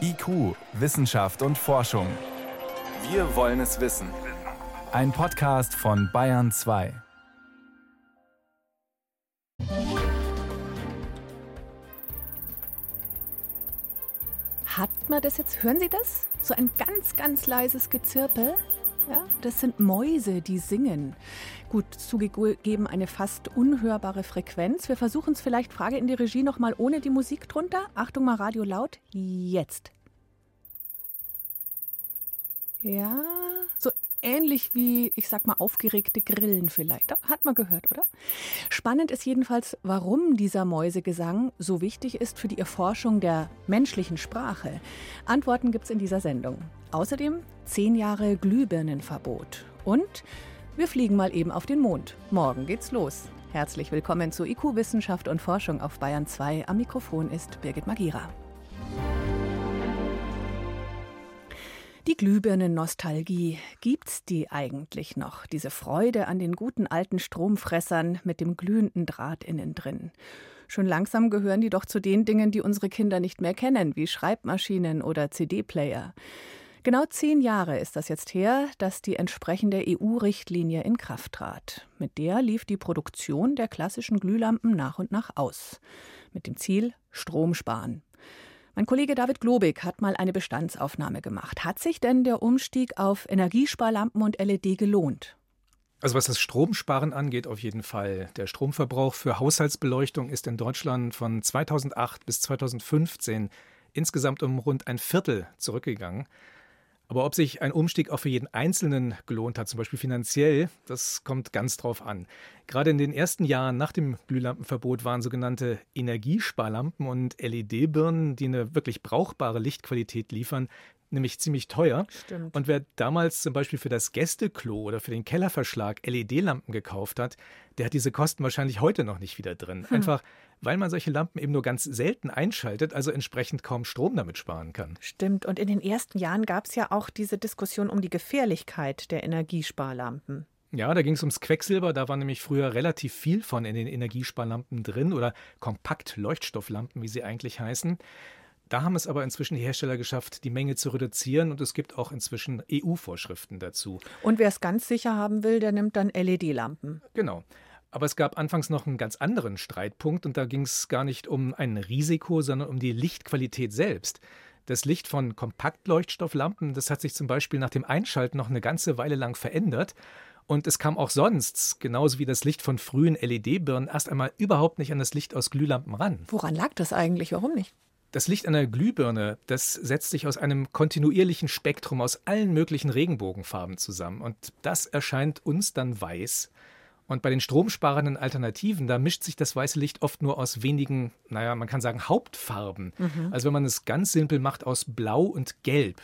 IQ, Wissenschaft und Forschung. Wir wollen es wissen. Ein Podcast von Bayern 2. Hat man das jetzt? Hören Sie das? So ein ganz, ganz leises Gezirpel? Ja, das sind Mäuse, die singen. Gut, zugegeben eine fast unhörbare Frequenz. Wir versuchen es vielleicht, Frage in die Regie nochmal ohne die Musik drunter. Achtung mal, Radio laut. Jetzt. Ja, so ähnlich wie, ich sag mal, aufgeregte Grillen vielleicht. Hat man gehört, oder? Spannend ist jedenfalls, warum dieser Mäusegesang so wichtig ist für die Erforschung der menschlichen Sprache. Antworten gibt's in dieser Sendung. Außerdem zehn Jahre Glühbirnenverbot. Und wir fliegen mal eben auf den Mond. Morgen geht's los. Herzlich willkommen zu IQ Wissenschaft und Forschung auf Bayern 2. Am Mikrofon ist Birgit Magira. Die Glühbirnen-Nostalgie, gibt's die eigentlich noch? Diese Freude an den guten alten Stromfressern mit dem glühenden Draht innen drin. Schon langsam gehören die doch zu den Dingen, die unsere Kinder nicht mehr kennen, wie Schreibmaschinen oder CD-Player. Genau zehn Jahre ist das jetzt her, dass die entsprechende EU-Richtlinie in Kraft trat. Mit der lief die Produktion der klassischen Glühlampen nach und nach aus. Mit dem Ziel Strom sparen. Mein Kollege David Globig hat mal eine Bestandsaufnahme gemacht. Hat sich denn der Umstieg auf Energiesparlampen und LED gelohnt? Also was das Stromsparen angeht, auf jeden Fall. Der Stromverbrauch für Haushaltsbeleuchtung ist in Deutschland von 2008 bis 2015 insgesamt um rund ein Viertel zurückgegangen. Aber ob sich ein Umstieg auch für jeden Einzelnen gelohnt hat, zum Beispiel finanziell, das kommt ganz drauf an. Gerade in den ersten Jahren nach dem Glühlampenverbot waren sogenannte Energiesparlampen und LED-Birnen, die eine wirklich brauchbare Lichtqualität liefern, nämlich ziemlich teuer. Stimmt. Und wer damals zum Beispiel für das Gästeklo oder für den Kellerverschlag LED-Lampen gekauft hat, der hat diese Kosten wahrscheinlich heute noch nicht wieder drin. Hm. Einfach weil man solche Lampen eben nur ganz selten einschaltet, also entsprechend kaum Strom damit sparen kann. Stimmt. Und in den ersten Jahren gab es ja auch diese Diskussion um die Gefährlichkeit der Energiesparlampen. Ja, da ging es ums Quecksilber. Da war nämlich früher relativ viel von in den Energiesparlampen drin oder Kompakt-Leuchtstofflampen, wie sie eigentlich heißen. Da haben es aber inzwischen die Hersteller geschafft, die Menge zu reduzieren und es gibt auch inzwischen EU-Vorschriften dazu. Und wer es ganz sicher haben will, der nimmt dann LED-Lampen. Genau. Aber es gab anfangs noch einen ganz anderen Streitpunkt und da ging es gar nicht um ein Risiko, sondern um die Lichtqualität selbst. Das Licht von Kompaktleuchtstofflampen, das hat sich zum Beispiel nach dem Einschalten noch eine ganze Weile lang verändert. Und es kam auch sonst, genauso wie das Licht von frühen LED-Birnen, erst einmal überhaupt nicht an das Licht aus Glühlampen ran. Woran lag das eigentlich? Warum nicht? Das Licht einer Glühbirne, das setzt sich aus einem kontinuierlichen Spektrum aus allen möglichen Regenbogenfarben zusammen. Und das erscheint uns dann weiß. Und bei den stromsparenden Alternativen, da mischt sich das weiße Licht oft nur aus wenigen, naja, man kann sagen Hauptfarben. Mhm. Also wenn man es ganz simpel macht aus Blau und Gelb.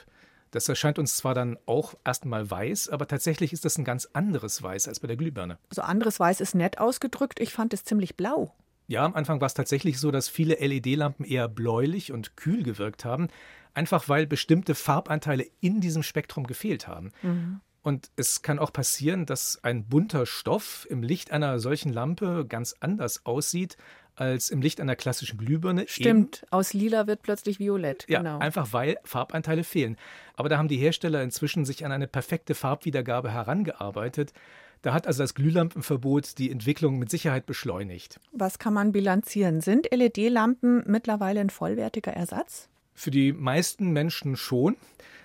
Das erscheint uns zwar dann auch erstmal weiß, aber tatsächlich ist das ein ganz anderes Weiß als bei der Glühbirne. So also anderes Weiß ist nett ausgedrückt. Ich fand es ziemlich blau. Ja, am Anfang war es tatsächlich so, dass viele LED-Lampen eher bläulich und kühl gewirkt haben, einfach weil bestimmte Farbanteile in diesem Spektrum gefehlt haben. Mhm. Und es kann auch passieren, dass ein bunter Stoff im Licht einer solchen Lampe ganz anders aussieht als im Licht einer klassischen Glühbirne. Stimmt, Eben, aus lila wird plötzlich violett. Ja, genau. einfach weil Farbanteile fehlen. Aber da haben die Hersteller inzwischen sich an eine perfekte Farbwiedergabe herangearbeitet. Da hat also das Glühlampenverbot die Entwicklung mit Sicherheit beschleunigt. Was kann man bilanzieren? Sind LED-Lampen mittlerweile ein vollwertiger Ersatz? Für die meisten Menschen schon.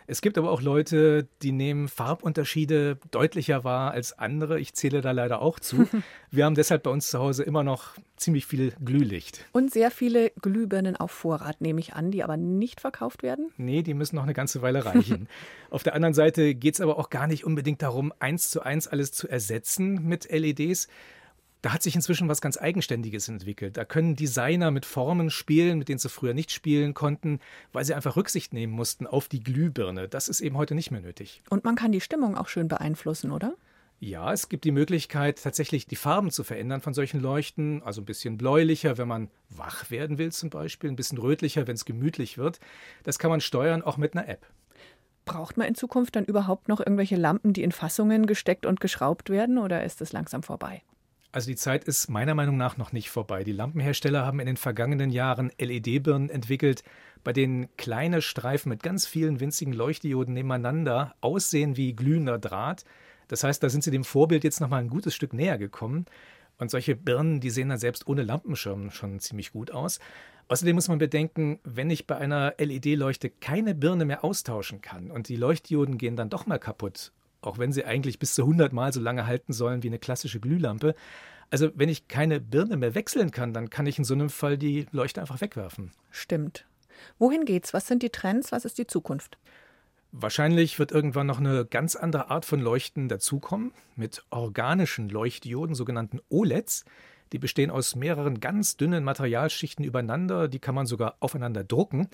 Es gibt aber auch Leute, die nehmen Farbunterschiede deutlicher wahr als andere. Ich zähle da leider auch zu. Wir haben deshalb bei uns zu Hause immer noch ziemlich viel Glühlicht. Und sehr viele Glühbirnen auf Vorrat, nehme ich an, die aber nicht verkauft werden? Nee, die müssen noch eine ganze Weile reichen. auf der anderen Seite geht es aber auch gar nicht unbedingt darum, eins zu eins alles zu ersetzen mit LEDs da hat sich inzwischen was ganz Eigenständiges entwickelt. Da können Designer mit Formen spielen, mit denen sie früher nicht spielen konnten, weil sie einfach Rücksicht nehmen mussten auf die Glühbirne. Das ist eben heute nicht mehr nötig. Und man kann die Stimmung auch schön beeinflussen, oder? Ja, es gibt die Möglichkeit, tatsächlich die Farben zu verändern von solchen Leuchten. Also ein bisschen bläulicher, wenn man wach werden will zum Beispiel, ein bisschen rötlicher, wenn es gemütlich wird. Das kann man steuern, auch mit einer App. Braucht man in Zukunft dann überhaupt noch irgendwelche Lampen, die in Fassungen gesteckt und geschraubt werden, oder ist es langsam vorbei? Also die Zeit ist meiner Meinung nach noch nicht vorbei. Die Lampenhersteller haben in den vergangenen Jahren LED-Birnen entwickelt, bei denen kleine Streifen mit ganz vielen winzigen Leuchtdioden nebeneinander aussehen wie glühender Draht. Das heißt, da sind sie dem Vorbild jetzt nochmal ein gutes Stück näher gekommen. Und solche Birnen, die sehen dann selbst ohne Lampenschirm schon ziemlich gut aus. Außerdem muss man bedenken, wenn ich bei einer LED-Leuchte keine Birne mehr austauschen kann und die Leuchtdioden gehen dann doch mal kaputt, auch wenn sie eigentlich bis zu 100 Mal so lange halten sollen wie eine klassische Glühlampe. Also wenn ich keine Birne mehr wechseln kann, dann kann ich in so einem Fall die Leuchte einfach wegwerfen. Stimmt. Wohin geht's? Was sind die Trends? Was ist die Zukunft? Wahrscheinlich wird irgendwann noch eine ganz andere Art von Leuchten dazukommen, mit organischen Leuchtdioden, sogenannten OLEDs. Die bestehen aus mehreren ganz dünnen Materialschichten übereinander, die kann man sogar aufeinander drucken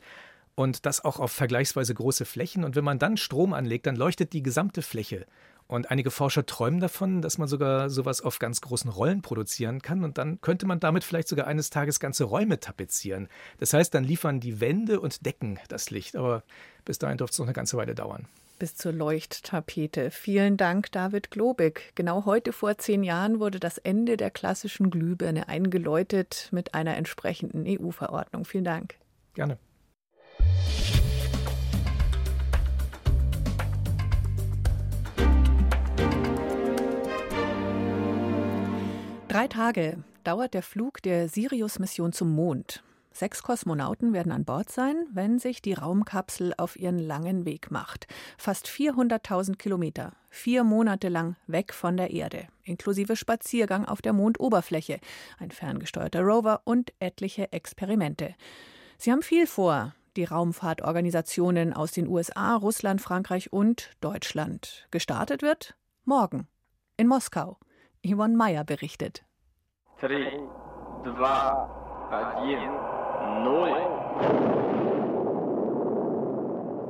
und das auch auf vergleichsweise große Flächen. Und wenn man dann Strom anlegt, dann leuchtet die gesamte Fläche. Und einige Forscher träumen davon, dass man sogar sowas auf ganz großen Rollen produzieren kann. Und dann könnte man damit vielleicht sogar eines Tages ganze Räume tapezieren. Das heißt, dann liefern die Wände und Decken das Licht. Aber bis dahin dürfte es noch eine ganze Weile dauern. Bis zur Leuchttapete. Vielen Dank, David Globig. Genau heute vor zehn Jahren wurde das Ende der klassischen Glühbirne eingeläutet mit einer entsprechenden EU-Verordnung. Vielen Dank. Gerne. Drei Tage dauert der Flug der Sirius-Mission zum Mond. Sechs Kosmonauten werden an Bord sein, wenn sich die Raumkapsel auf ihren langen Weg macht. Fast 400.000 Kilometer, vier Monate lang weg von der Erde, inklusive Spaziergang auf der Mondoberfläche, ein ferngesteuerter Rover und etliche Experimente. Sie haben viel vor, die Raumfahrtorganisationen aus den USA, Russland, Frankreich und Deutschland. Gestartet wird morgen in Moskau. Yvonne Meyer berichtet. 3, 2, 1, 0.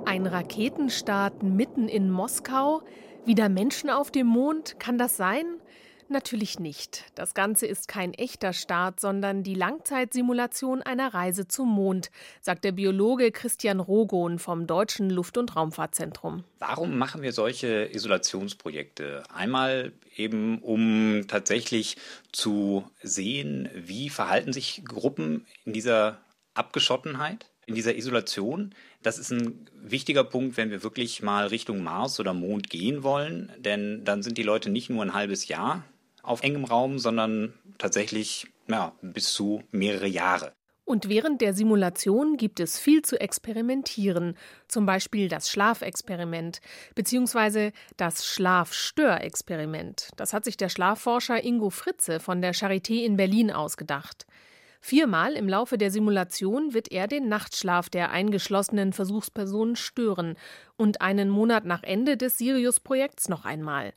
Ein Raketenstart mitten in Moskau? Wieder Menschen auf dem Mond? Kann das sein? Natürlich nicht. Das Ganze ist kein echter Start, sondern die Langzeitsimulation einer Reise zum Mond, sagt der Biologe Christian Rogon vom Deutschen Luft- und Raumfahrtzentrum. Warum machen wir solche Isolationsprojekte? Einmal eben, um tatsächlich zu sehen, wie verhalten sich Gruppen in dieser Abgeschottenheit, in dieser Isolation. Das ist ein wichtiger Punkt, wenn wir wirklich mal Richtung Mars oder Mond gehen wollen, denn dann sind die Leute nicht nur ein halbes Jahr auf engem Raum, sondern tatsächlich ja, bis zu mehrere Jahre. Und während der Simulation gibt es viel zu experimentieren, zum Beispiel das Schlafexperiment bzw. das Schlafstörexperiment. Das hat sich der Schlafforscher Ingo Fritze von der Charité in Berlin ausgedacht. Viermal im Laufe der Simulation wird er den Nachtschlaf der eingeschlossenen Versuchspersonen stören und einen Monat nach Ende des Sirius-Projekts noch einmal.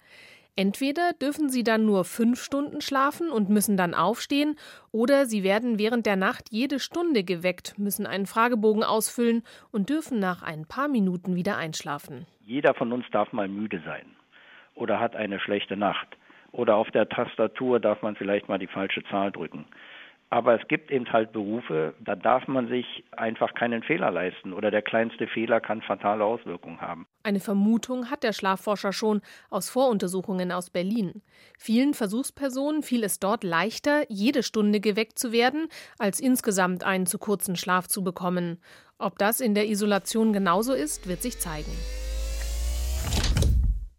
Entweder dürfen sie dann nur fünf Stunden schlafen und müssen dann aufstehen, oder sie werden während der Nacht jede Stunde geweckt, müssen einen Fragebogen ausfüllen und dürfen nach ein paar Minuten wieder einschlafen. Jeder von uns darf mal müde sein oder hat eine schlechte Nacht. Oder auf der Tastatur darf man vielleicht mal die falsche Zahl drücken. Aber es gibt eben halt Berufe, da darf man sich einfach keinen Fehler leisten oder der kleinste Fehler kann fatale Auswirkungen haben. Eine Vermutung hat der Schlafforscher schon aus Voruntersuchungen aus Berlin. Vielen Versuchspersonen fiel es dort leichter, jede Stunde geweckt zu werden, als insgesamt einen zu kurzen Schlaf zu bekommen. Ob das in der Isolation genauso ist, wird sich zeigen.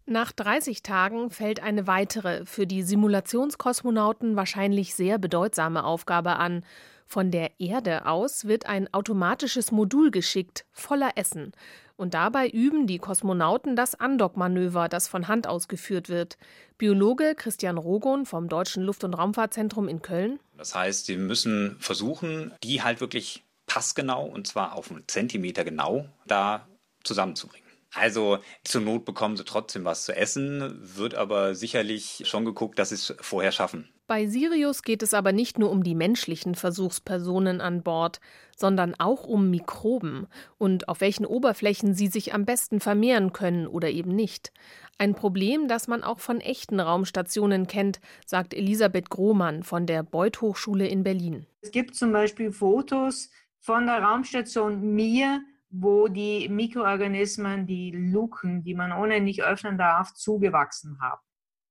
Nach 30 Tagen fällt eine weitere, für die Simulationskosmonauten wahrscheinlich sehr bedeutsame Aufgabe an. Von der Erde aus wird ein automatisches Modul geschickt, voller Essen. Und dabei üben die Kosmonauten das Andockmanöver, das von Hand ausgeführt wird. Biologe Christian Rogon vom Deutschen Luft- und Raumfahrtzentrum in Köln. Das heißt, sie müssen versuchen, die halt wirklich passgenau, und zwar auf einen Zentimeter genau, da zusammenzubringen. Also zur Not bekommen sie trotzdem was zu essen, wird aber sicherlich schon geguckt, dass sie es vorher schaffen. Bei Sirius geht es aber nicht nur um die menschlichen Versuchspersonen an Bord, sondern auch um Mikroben und auf welchen Oberflächen sie sich am besten vermehren können oder eben nicht. Ein Problem, das man auch von echten Raumstationen kennt, sagt Elisabeth Grohmann von der Beuth Hochschule in Berlin. Es gibt zum Beispiel Fotos von der Raumstation Mir, wo die Mikroorganismen die Luken, die man ohne nicht öffnen darf, zugewachsen haben.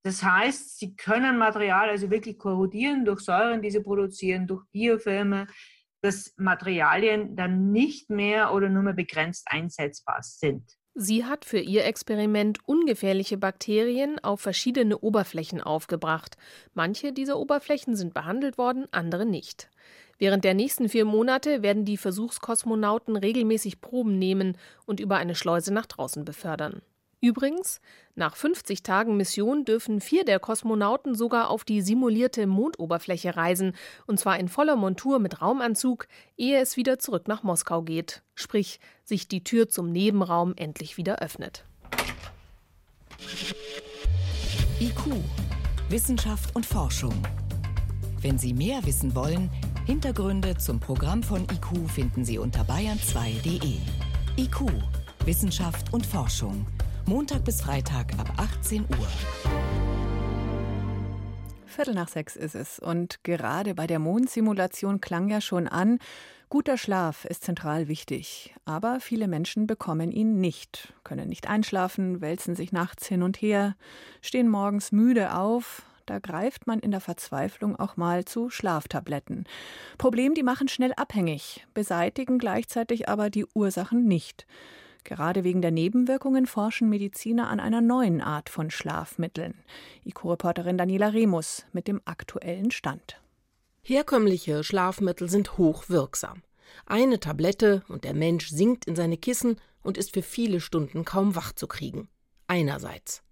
Das heißt, sie können Material also wirklich korrodieren durch Säuren, die sie produzieren, durch Biofilme. dass Materialien dann nicht mehr oder nur mehr begrenzt einsetzbar sind. Sie hat für ihr Experiment ungefährliche Bakterien auf verschiedene Oberflächen aufgebracht. Manche dieser Oberflächen sind behandelt worden, andere nicht. Während der nächsten vier Monate werden die Versuchskosmonauten regelmäßig Proben nehmen und über eine Schleuse nach draußen befördern. Übrigens, nach 50 Tagen Mission dürfen vier der Kosmonauten sogar auf die simulierte Mondoberfläche reisen, und zwar in voller Montur mit Raumanzug, ehe es wieder zurück nach Moskau geht, sprich sich die Tür zum Nebenraum endlich wieder öffnet. IQ, Wissenschaft und Forschung. Wenn Sie mehr wissen wollen, Hintergründe zum Programm von IQ finden Sie unter bayern2.de. IQ, Wissenschaft und Forschung Montag bis Freitag ab 18 Uhr. Viertel nach sechs ist es. Und gerade bei der Mondsimulation klang ja schon an, guter Schlaf ist zentral wichtig. Aber viele Menschen bekommen ihn nicht, können nicht einschlafen, wälzen sich nachts hin und her, stehen morgens müde auf. Da greift man in der Verzweiflung auch mal zu Schlaftabletten. Problem, die machen schnell abhängig, beseitigen gleichzeitig aber die Ursachen nicht. Gerade wegen der Nebenwirkungen forschen Mediziner an einer neuen Art von Schlafmitteln. IQ-Reporterin Daniela Remus mit dem aktuellen Stand. Herkömmliche Schlafmittel sind hochwirksam. Eine Tablette und der Mensch sinkt in seine Kissen und ist für viele Stunden kaum wach zu kriegen. Einerseits.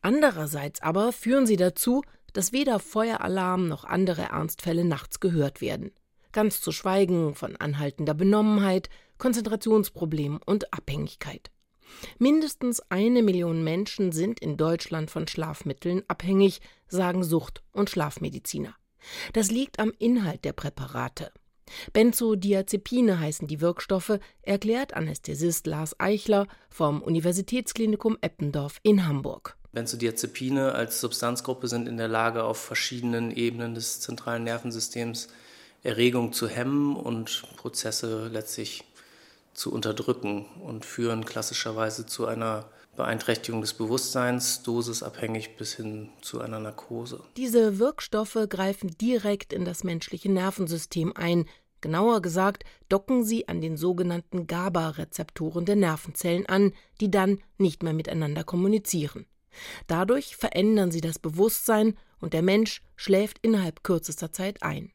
Andererseits aber führen sie dazu, dass weder Feueralarm noch andere Ernstfälle nachts gehört werden. Ganz zu schweigen von anhaltender Benommenheit, Konzentrationsproblemen und Abhängigkeit. Mindestens eine Million Menschen sind in Deutschland von Schlafmitteln abhängig, sagen Sucht- und Schlafmediziner. Das liegt am Inhalt der Präparate. Benzodiazepine heißen die Wirkstoffe, erklärt Anästhesist Lars Eichler vom Universitätsklinikum Eppendorf in Hamburg. Benzodiazepine als Substanzgruppe sind in der Lage, auf verschiedenen Ebenen des zentralen Nervensystems Erregung zu hemmen und Prozesse letztlich zu unterdrücken und führen klassischerweise zu einer Beeinträchtigung des Bewusstseins, dosisabhängig bis hin zu einer Narkose. Diese Wirkstoffe greifen direkt in das menschliche Nervensystem ein. Genauer gesagt, docken sie an den sogenannten GABA-Rezeptoren der Nervenzellen an, die dann nicht mehr miteinander kommunizieren. Dadurch verändern sie das Bewusstsein und der Mensch schläft innerhalb kürzester Zeit ein.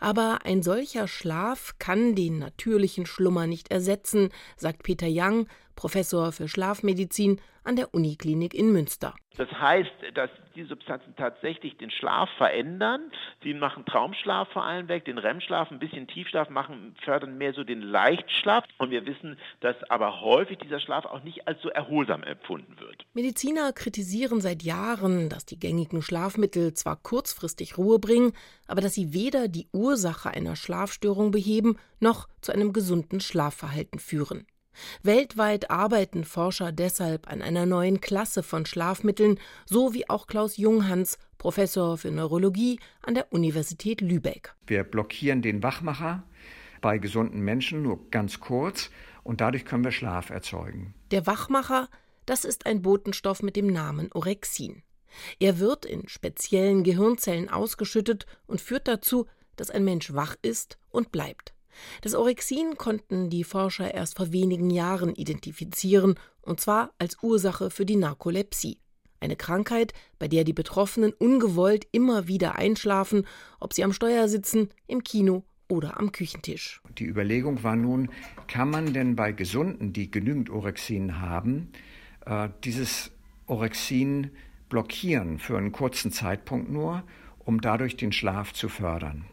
Aber ein solcher Schlaf kann den natürlichen Schlummer nicht ersetzen, sagt Peter Young, Professor für Schlafmedizin an der Uniklinik in Münster. Das heißt, dass die Substanzen tatsächlich den Schlaf verändern. Sie machen Traumschlaf vor allem weg, den REM-Schlaf, ein bisschen Tiefschlaf machen, fördern mehr so den Leichtschlaf. Und wir wissen, dass aber häufig dieser Schlaf auch nicht als so erholsam empfunden wird. Mediziner kritisieren seit Jahren, dass die gängigen Schlafmittel zwar kurzfristig Ruhe bringen, aber dass sie weder die Ursache einer Schlafstörung beheben noch zu einem gesunden Schlafverhalten führen. Weltweit arbeiten Forscher deshalb an einer neuen Klasse von Schlafmitteln, so wie auch Klaus Junghans, Professor für Neurologie an der Universität Lübeck. Wir blockieren den Wachmacher bei gesunden Menschen nur ganz kurz und dadurch können wir Schlaf erzeugen. Der Wachmacher, das ist ein Botenstoff mit dem Namen Orexin. Er wird in speziellen Gehirnzellen ausgeschüttet und führt dazu, dass ein Mensch wach ist und bleibt. Das Orexin konnten die Forscher erst vor wenigen Jahren identifizieren, und zwar als Ursache für die Narkolepsie. Eine Krankheit, bei der die Betroffenen ungewollt immer wieder einschlafen, ob sie am Steuer sitzen, im Kino oder am Küchentisch. Die Überlegung war nun, kann man denn bei Gesunden, die genügend Orexin haben, äh, dieses Orexin blockieren für einen kurzen Zeitpunkt nur, um dadurch den Schlaf zu fördern.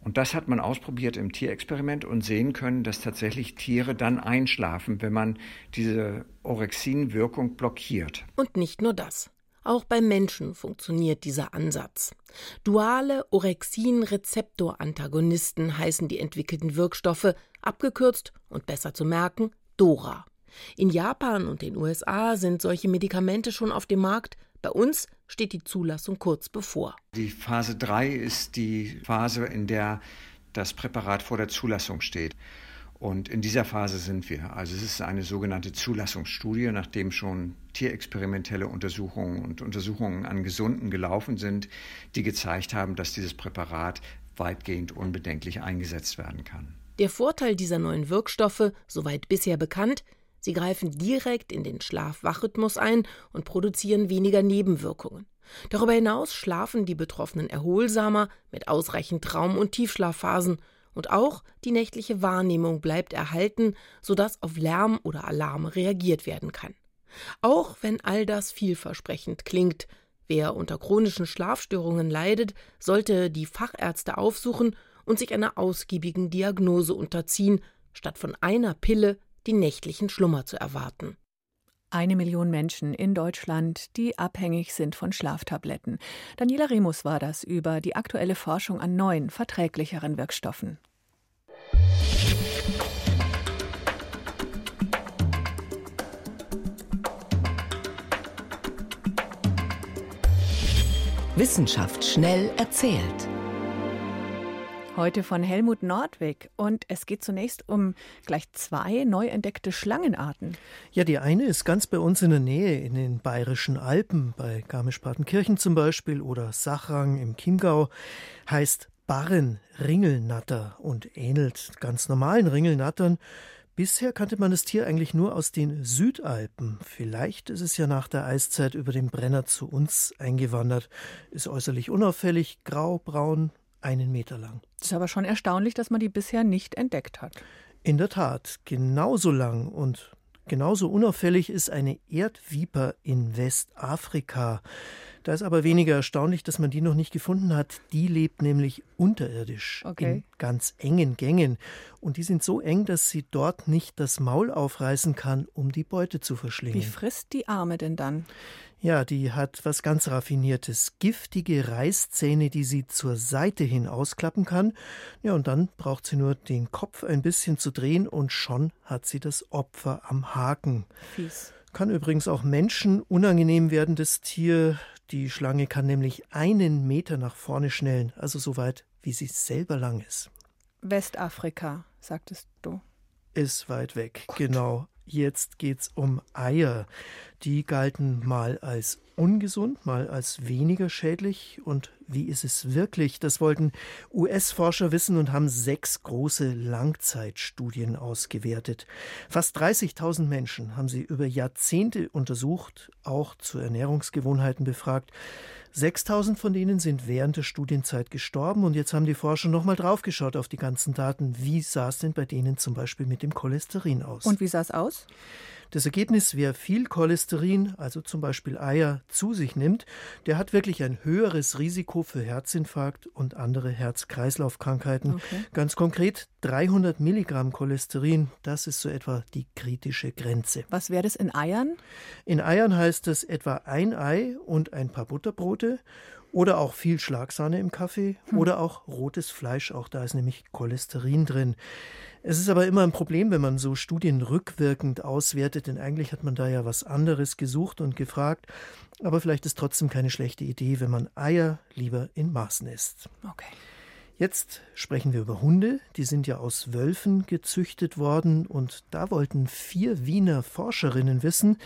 Und das hat man ausprobiert im Tierexperiment und sehen können, dass tatsächlich Tiere dann einschlafen, wenn man diese Orexin-Wirkung blockiert. Und nicht nur das. Auch beim Menschen funktioniert dieser Ansatz. Duale Orexin-Rezeptor-Antagonisten heißen die entwickelten Wirkstoffe, abgekürzt und besser zu merken, DORA. In Japan und den USA sind solche Medikamente schon auf dem Markt, bei uns steht die Zulassung kurz bevor. Die Phase 3 ist die Phase, in der das Präparat vor der Zulassung steht. Und in dieser Phase sind wir. Also es ist eine sogenannte Zulassungsstudie, nachdem schon tierexperimentelle Untersuchungen und Untersuchungen an Gesunden gelaufen sind, die gezeigt haben, dass dieses Präparat weitgehend unbedenklich eingesetzt werden kann. Der Vorteil dieser neuen Wirkstoffe, soweit bisher bekannt, sie greifen direkt in den Schlaf-Wach-Rhythmus ein und produzieren weniger Nebenwirkungen. Darüber hinaus schlafen die Betroffenen erholsamer mit ausreichend Traum- und Tiefschlafphasen und auch die nächtliche Wahrnehmung bleibt erhalten, sodass auf Lärm oder Alarme reagiert werden kann. Auch wenn all das vielversprechend klingt, wer unter chronischen Schlafstörungen leidet, sollte die Fachärzte aufsuchen und sich einer ausgiebigen Diagnose unterziehen, statt von einer Pille die nächtlichen Schlummer zu erwarten. Eine Million Menschen in Deutschland, die abhängig sind von Schlaftabletten. Daniela Remus war das über die aktuelle Forschung an neuen, verträglicheren Wirkstoffen. Wissenschaft schnell erzählt. Heute von Helmut Nordwig. Und es geht zunächst um gleich zwei neu entdeckte Schlangenarten. Ja, die eine ist ganz bei uns in der Nähe, in den Bayerischen Alpen, bei Garmisch-Partenkirchen zum Beispiel oder Sachrang im Chiemgau, heißt Barren-Ringelnatter und ähnelt ganz normalen Ringelnattern. Bisher kannte man das Tier eigentlich nur aus den Südalpen. Vielleicht ist es ja nach der Eiszeit über den Brenner zu uns eingewandert. Ist äußerlich unauffällig, grau, braun, einen Meter lang. Das ist aber schon erstaunlich, dass man die bisher nicht entdeckt hat. In der Tat, genauso lang und genauso unauffällig ist eine Erdviper in Westafrika. Da ist aber weniger erstaunlich, dass man die noch nicht gefunden hat. Die lebt nämlich unterirdisch okay. in ganz engen Gängen. Und die sind so eng, dass sie dort nicht das Maul aufreißen kann, um die Beute zu verschlingen. Wie frisst die Arme denn dann? Ja, die hat was ganz Raffiniertes. Giftige Reißzähne, die sie zur Seite hin ausklappen kann. Ja, und dann braucht sie nur den Kopf ein bisschen zu drehen und schon hat sie das Opfer am Haken. Fies. Kann übrigens auch Menschen unangenehm werden, das Tier. Die Schlange kann nämlich einen Meter nach vorne schnellen, also so weit, wie sie selber lang ist. Westafrika, sagtest du. Ist weit weg, Gott. genau. Jetzt geht's um Eier. Die galten mal als ungesund, mal als weniger schädlich. Und wie ist es wirklich? Das wollten US-Forscher wissen und haben sechs große Langzeitstudien ausgewertet. Fast 30.000 Menschen haben sie über Jahrzehnte untersucht, auch zu Ernährungsgewohnheiten befragt. 6000 von denen sind während der Studienzeit gestorben und jetzt haben die Forscher nochmal draufgeschaut auf die ganzen Daten. Wie sah es denn bei denen zum Beispiel mit dem Cholesterin aus? Und wie sah es aus? Das Ergebnis, wer viel Cholesterin, also zum Beispiel Eier, zu sich nimmt, der hat wirklich ein höheres Risiko für Herzinfarkt und andere Herz-Kreislauf-Krankheiten. Okay. Ganz konkret 300 Milligramm Cholesterin, das ist so etwa die kritische Grenze. Was wäre das in Eiern? In Eiern heißt es etwa ein Ei und ein paar Butterbrote oder auch viel Schlagsahne im Kaffee hm. oder auch rotes Fleisch, auch da ist nämlich Cholesterin drin. Es ist aber immer ein Problem, wenn man so Studien rückwirkend auswertet, denn eigentlich hat man da ja was anderes gesucht und gefragt. Aber vielleicht ist trotzdem keine schlechte Idee, wenn man Eier lieber in Maßen isst. Okay. Jetzt sprechen wir über Hunde. Die sind ja aus Wölfen gezüchtet worden und da wollten vier Wiener Forscherinnen wissen,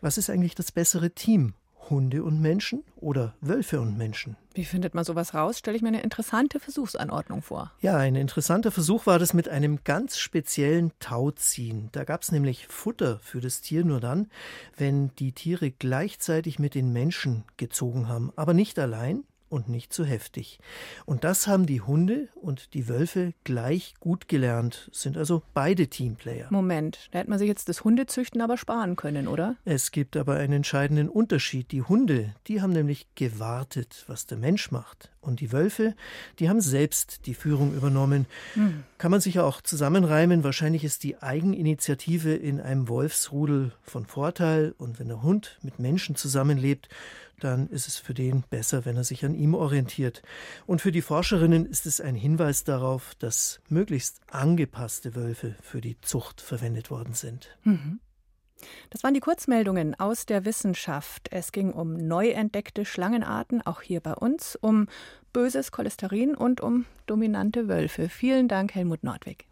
was ist eigentlich das bessere Team? Hunde und Menschen oder Wölfe und Menschen. Wie findet man sowas raus? Stelle ich mir eine interessante Versuchsanordnung vor. Ja, ein interessanter Versuch war das mit einem ganz speziellen Tauziehen. Da gab es nämlich Futter für das Tier nur dann, wenn die Tiere gleichzeitig mit den Menschen gezogen haben, aber nicht allein, und nicht zu heftig. Und das haben die Hunde und die Wölfe gleich gut gelernt, sind also beide Teamplayer. Moment, da hätte man sich jetzt das Hundezüchten aber sparen können, oder? Es gibt aber einen entscheidenden Unterschied. Die Hunde, die haben nämlich gewartet, was der Mensch macht. Und die Wölfe, die haben selbst die Führung übernommen. Hm. Kann man sich auch zusammenreimen. Wahrscheinlich ist die Eigeninitiative in einem Wolfsrudel von Vorteil. Und wenn der Hund mit Menschen zusammenlebt, dann ist es für den besser, wenn er sich an ihm orientiert. Und für die Forscherinnen ist es ein Hinweis darauf, dass möglichst angepasste Wölfe für die Zucht verwendet worden sind. Mhm. Das waren die Kurzmeldungen aus der Wissenschaft. Es ging um neu entdeckte Schlangenarten, auch hier bei uns, um böses Cholesterin und um dominante Wölfe. Vielen Dank, Helmut Nordwig.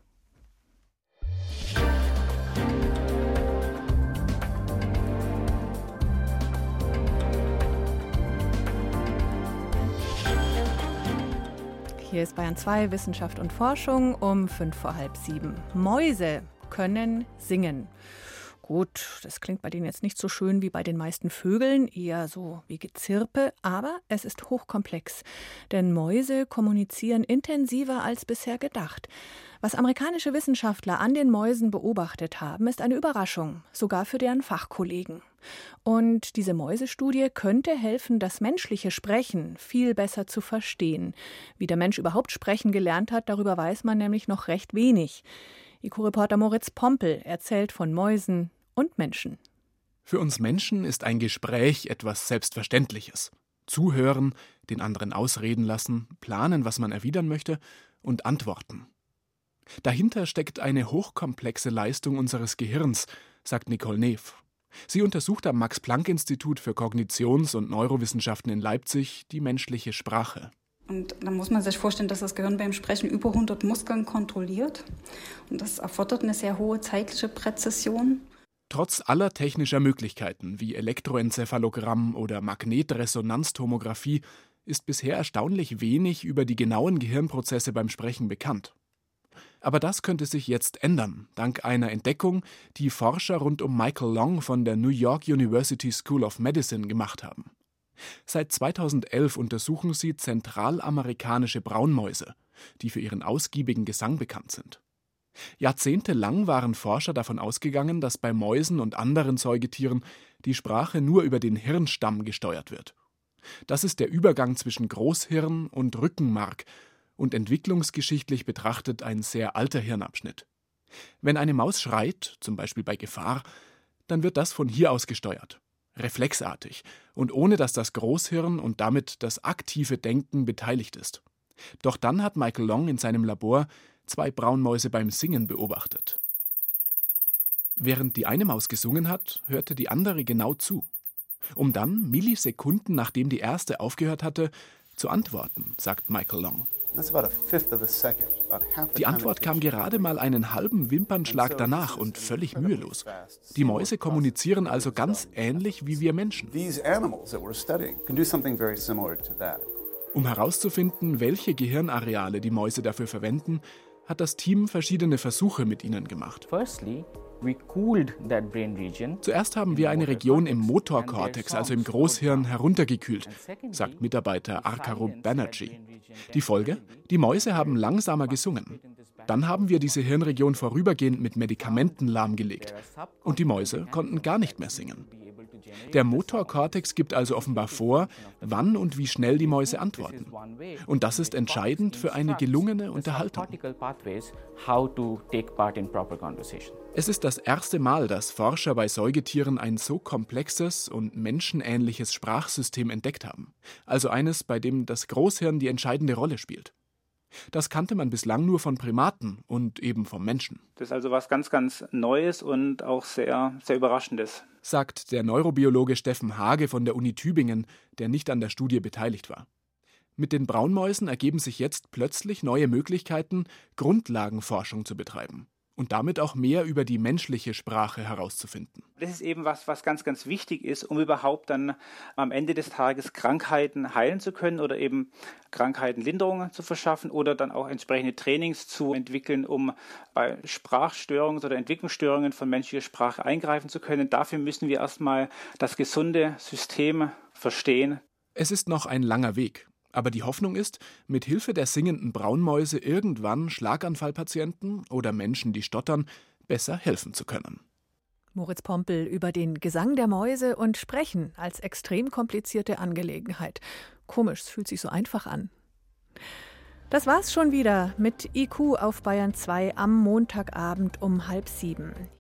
Hier ist Bayern 2 Wissenschaft und Forschung um fünf vor halb sieben. Mäuse können singen. Gut, das klingt bei denen jetzt nicht so schön wie bei den meisten Vögeln, eher so wie Gezirpe, aber es ist hochkomplex. Denn Mäuse kommunizieren intensiver als bisher gedacht. Was amerikanische Wissenschaftler an den Mäusen beobachtet haben, ist eine Überraschung, sogar für deren Fachkollegen. Und diese Mäusestudie könnte helfen, das menschliche Sprechen viel besser zu verstehen. Wie der Mensch überhaupt sprechen gelernt hat, darüber weiß man nämlich noch recht wenig. IQ-Reporter Moritz Pompel erzählt von Mäusen und Menschen. Für uns Menschen ist ein Gespräch etwas Selbstverständliches. Zuhören, den anderen ausreden lassen, planen, was man erwidern möchte und antworten. Dahinter steckt eine hochkomplexe Leistung unseres Gehirns, sagt Nicole Neff. Sie untersucht am Max-Planck-Institut für Kognitions- und Neurowissenschaften in Leipzig die menschliche Sprache. Und dann muss man sich vorstellen, dass das Gehirn beim Sprechen über 100 Muskeln kontrolliert. Und das erfordert eine sehr hohe zeitliche Präzision. Trotz aller technischer Möglichkeiten wie Elektroenzephalogramm oder Magnetresonanztomographie ist bisher erstaunlich wenig über die genauen Gehirnprozesse beim Sprechen bekannt. Aber das könnte sich jetzt ändern, dank einer Entdeckung, die Forscher rund um Michael Long von der New York University School of Medicine gemacht haben. Seit 2011 untersuchen sie zentralamerikanische Braunmäuse, die für ihren ausgiebigen Gesang bekannt sind. Jahrzehntelang waren Forscher davon ausgegangen, dass bei Mäusen und anderen Säugetieren die Sprache nur über den Hirnstamm gesteuert wird. Das ist der Übergang zwischen Großhirn und Rückenmark und entwicklungsgeschichtlich betrachtet ein sehr alter Hirnabschnitt. Wenn eine Maus schreit, zum Beispiel bei Gefahr, dann wird das von hier aus gesteuert reflexartig und ohne dass das Großhirn und damit das aktive Denken beteiligt ist. Doch dann hat Michael Long in seinem Labor zwei Braunmäuse beim Singen beobachtet. Während die eine Maus gesungen hat, hörte die andere genau zu, um dann, Millisekunden nachdem die erste aufgehört hatte, zu antworten, sagt Michael Long. Die Antwort kam gerade mal einen halben Wimpernschlag danach und völlig mühelos. Die Mäuse kommunizieren also ganz ähnlich wie wir Menschen. Um herauszufinden, welche Gehirnareale die Mäuse dafür verwenden, hat das Team verschiedene Versuche mit ihnen gemacht. Zuerst haben wir eine Region im Motorkortex, also im Großhirn, heruntergekühlt, sagt Mitarbeiter Arkarup Banerjee. Die Folge? Die Mäuse haben langsamer gesungen. Dann haben wir diese Hirnregion vorübergehend mit Medikamenten lahmgelegt. Und die Mäuse konnten gar nicht mehr singen. Der Motorkortex gibt also offenbar vor, wann und wie schnell die Mäuse antworten. Und das ist entscheidend für eine gelungene Unterhaltung. Es ist das erste Mal, dass Forscher bei Säugetieren ein so komplexes und menschenähnliches Sprachsystem entdeckt haben. Also eines, bei dem das Großhirn die entscheidende Rolle spielt. Das kannte man bislang nur von Primaten und eben vom Menschen. Das ist also was ganz, ganz Neues und auch sehr, sehr Überraschendes. Sagt der Neurobiologe Steffen Hage von der Uni Tübingen, der nicht an der Studie beteiligt war. Mit den Braunmäusen ergeben sich jetzt plötzlich neue Möglichkeiten, Grundlagenforschung zu betreiben und damit auch mehr über die menschliche Sprache herauszufinden. Das ist eben was, was ganz, ganz wichtig ist, um überhaupt dann am Ende des Tages Krankheiten heilen zu können oder eben Krankheitenlinderungen zu verschaffen oder dann auch entsprechende Trainings zu entwickeln, um bei Sprachstörungen oder Entwicklungsstörungen von menschlicher Sprache eingreifen zu können. Dafür müssen wir erstmal das gesunde System verstehen. Es ist noch ein langer Weg. Aber die Hoffnung ist, mit Hilfe der singenden Braunmäuse irgendwann Schlaganfallpatienten oder Menschen, die stottern, besser helfen zu können. Moritz Pompel über den Gesang der Mäuse und Sprechen als extrem komplizierte Angelegenheit. Komisch, es fühlt sich so einfach an. Das war's schon wieder mit IQ auf Bayern 2 am Montagabend um halb sieben.